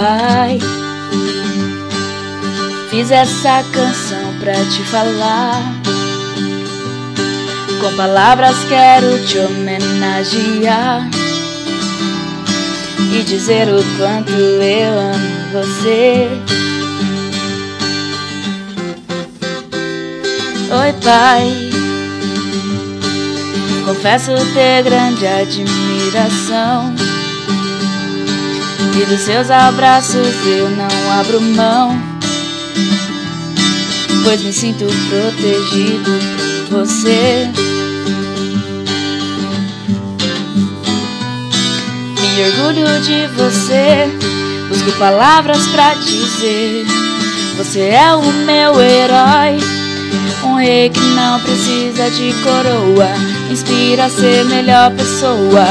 pai. Fiz essa canção pra te falar. Com palavras quero te homenagear e dizer o quanto eu amo você. Oi, pai. Confesso ter grande admiração e dos seus abraços eu não abro mão. Pois me sinto protegido por você. Me orgulho de você. Busco palavras pra dizer. Você é o meu herói. Um rei que não precisa de coroa. Inspira a ser melhor pessoa.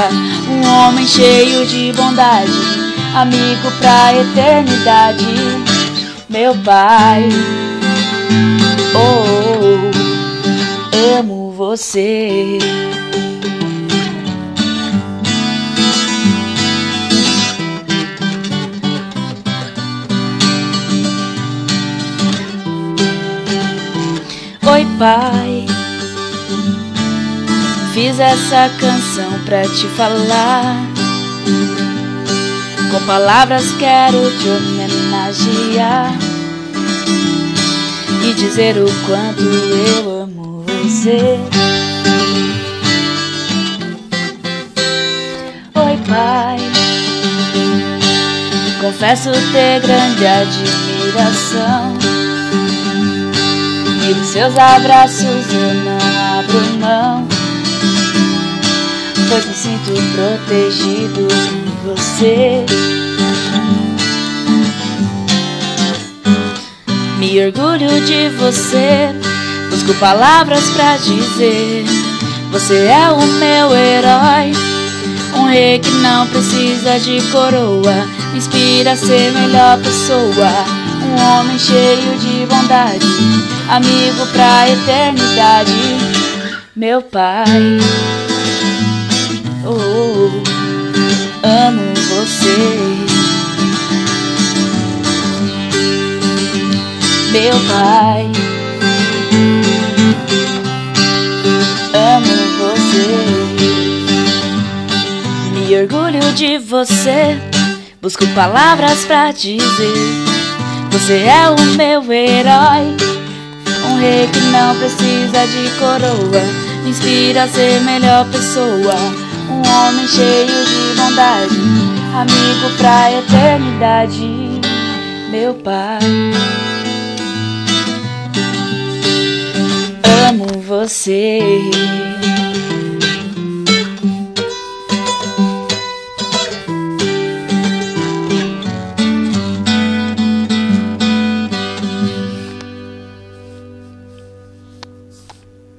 Um homem cheio de bondade. Amigo pra eternidade. Meu pai. Oh, amo você. Oi, pai. Fiz essa canção pra te falar. Com palavras quero te homenagear e dizer o quanto eu amo você. Oi, pai. Confesso ter grande admiração. E dos seus abraços eu não abro mão Pois me sinto protegido você. Me orgulho de você Busco palavras pra dizer. Você é o meu herói Um rei que não precisa de coroa. Me inspira a ser melhor pessoa Um homem cheio de bondade amigo pra eternidade, meu pai. Meu pai. Amo você, me orgulho de você. Busco palavras pra dizer. Você é o meu herói. Rei que não precisa de coroa. Me inspira a ser melhor pessoa. Um homem cheio de bondade. Amigo pra eternidade. Meu pai você